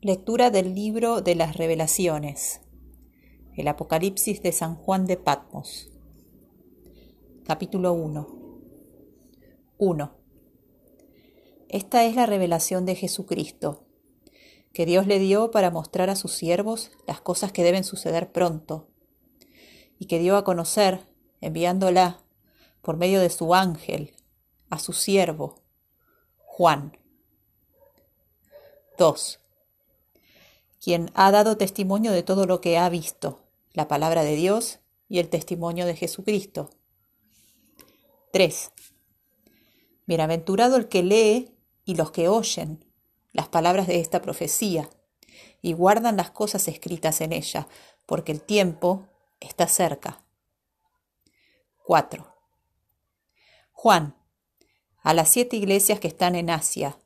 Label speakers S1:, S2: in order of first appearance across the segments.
S1: Lectura del libro de las revelaciones. El Apocalipsis de San Juan de Patmos. Capítulo 1. 1. Esta es la revelación de Jesucristo, que Dios le dio para mostrar a sus siervos las cosas que deben suceder pronto, y que dio a conocer, enviándola por medio de su ángel, a su siervo, Juan. 2 quien ha dado testimonio de todo lo que ha visto, la palabra de Dios y el testimonio de Jesucristo. 3. Bienaventurado el que lee y los que oyen las palabras de esta profecía y guardan las cosas escritas en ella, porque el tiempo está cerca. 4. Juan, a las siete iglesias que están en Asia,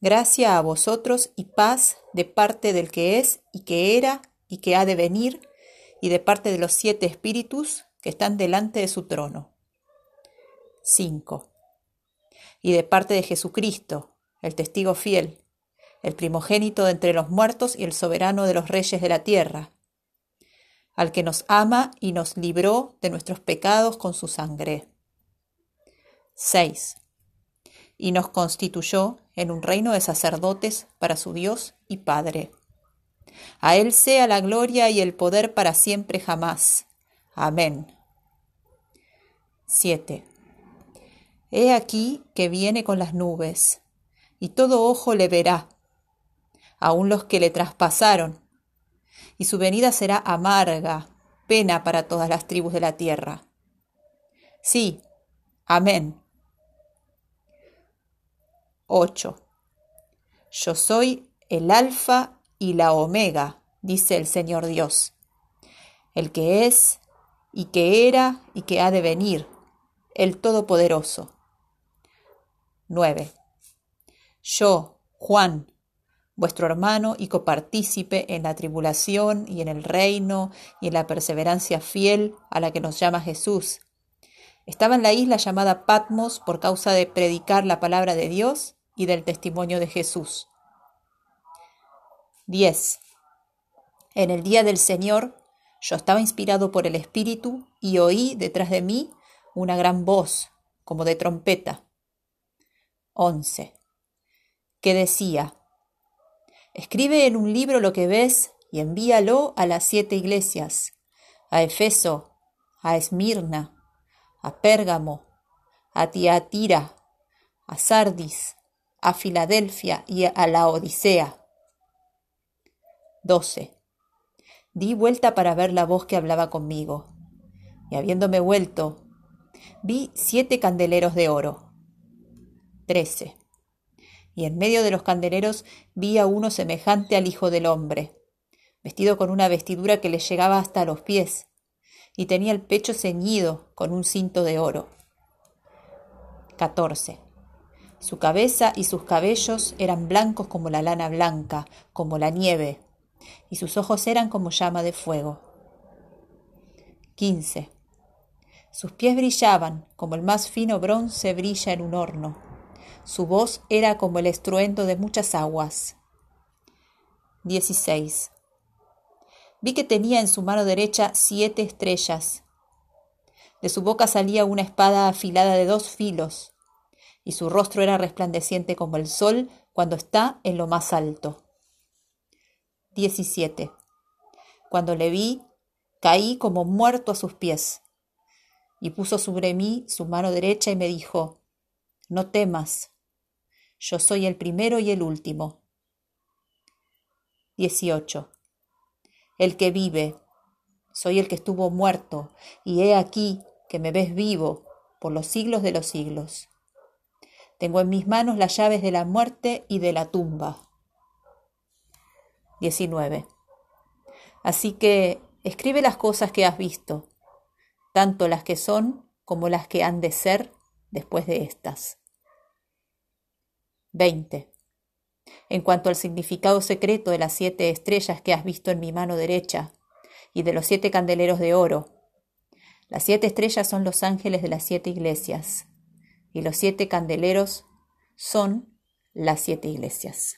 S1: Gracia a vosotros y paz de parte del que es y que era y que ha de venir, y de parte de los siete espíritus que están delante de su trono. 5. Y de parte de Jesucristo, el testigo fiel, el primogénito de entre los muertos y el soberano de los reyes de la tierra, al que nos ama y nos libró de nuestros pecados con su sangre. 6 y nos constituyó en un reino de sacerdotes para su Dios y Padre. A Él sea la gloria y el poder para siempre jamás. Amén. 7. He aquí que viene con las nubes, y todo ojo le verá, aun los que le traspasaron, y su venida será amarga, pena para todas las tribus de la tierra. Sí, amén. 8. Yo soy el alfa y la omega, dice el Señor Dios, el que es y que era y que ha de venir, el Todopoderoso. 9. Yo, Juan, vuestro hermano y copartícipe en la tribulación y en el reino y en la perseverancia fiel a la que nos llama Jesús. Estaba en la isla llamada Patmos por causa de predicar la palabra de Dios y del testimonio de Jesús. 10. En el día del Señor yo estaba inspirado por el Espíritu y oí detrás de mí una gran voz, como de trompeta. 11. Que decía, Escribe en un libro lo que ves y envíalo a las siete iglesias, a Efeso, a Esmirna, a Pérgamo, a Tiatira, a Sardis, a Filadelfia y a la Odisea. 12. Di vuelta para ver la voz que hablaba conmigo, y habiéndome vuelto, vi siete candeleros de oro. 13. Y en medio de los candeleros vi a uno semejante al Hijo del Hombre, vestido con una vestidura que le llegaba hasta los pies, y tenía el pecho ceñido con un cinto de oro. 14 su cabeza y sus cabellos eran blancos como la lana blanca, como la nieve, y sus ojos eran como llama de fuego. 15. Sus pies brillaban como el más fino bronce brilla en un horno. Su voz era como el estruendo de muchas aguas. 16. Vi que tenía en su mano derecha siete estrellas. De su boca salía una espada afilada de dos filos y su rostro era resplandeciente como el sol cuando está en lo más alto. 17. Cuando le vi, caí como muerto a sus pies, y puso sobre mí su mano derecha y me dijo, No temas, yo soy el primero y el último. 18. El que vive, soy el que estuvo muerto, y he aquí que me ves vivo por los siglos de los siglos. Tengo en mis manos las llaves de la muerte y de la tumba. 19. Así que escribe las cosas que has visto, tanto las que son como las que han de ser después de estas. 20. En cuanto al significado secreto de las siete estrellas que has visto en mi mano derecha y de los siete candeleros de oro, las siete estrellas son los ángeles de las siete iglesias y los siete candeleros son las siete iglesias.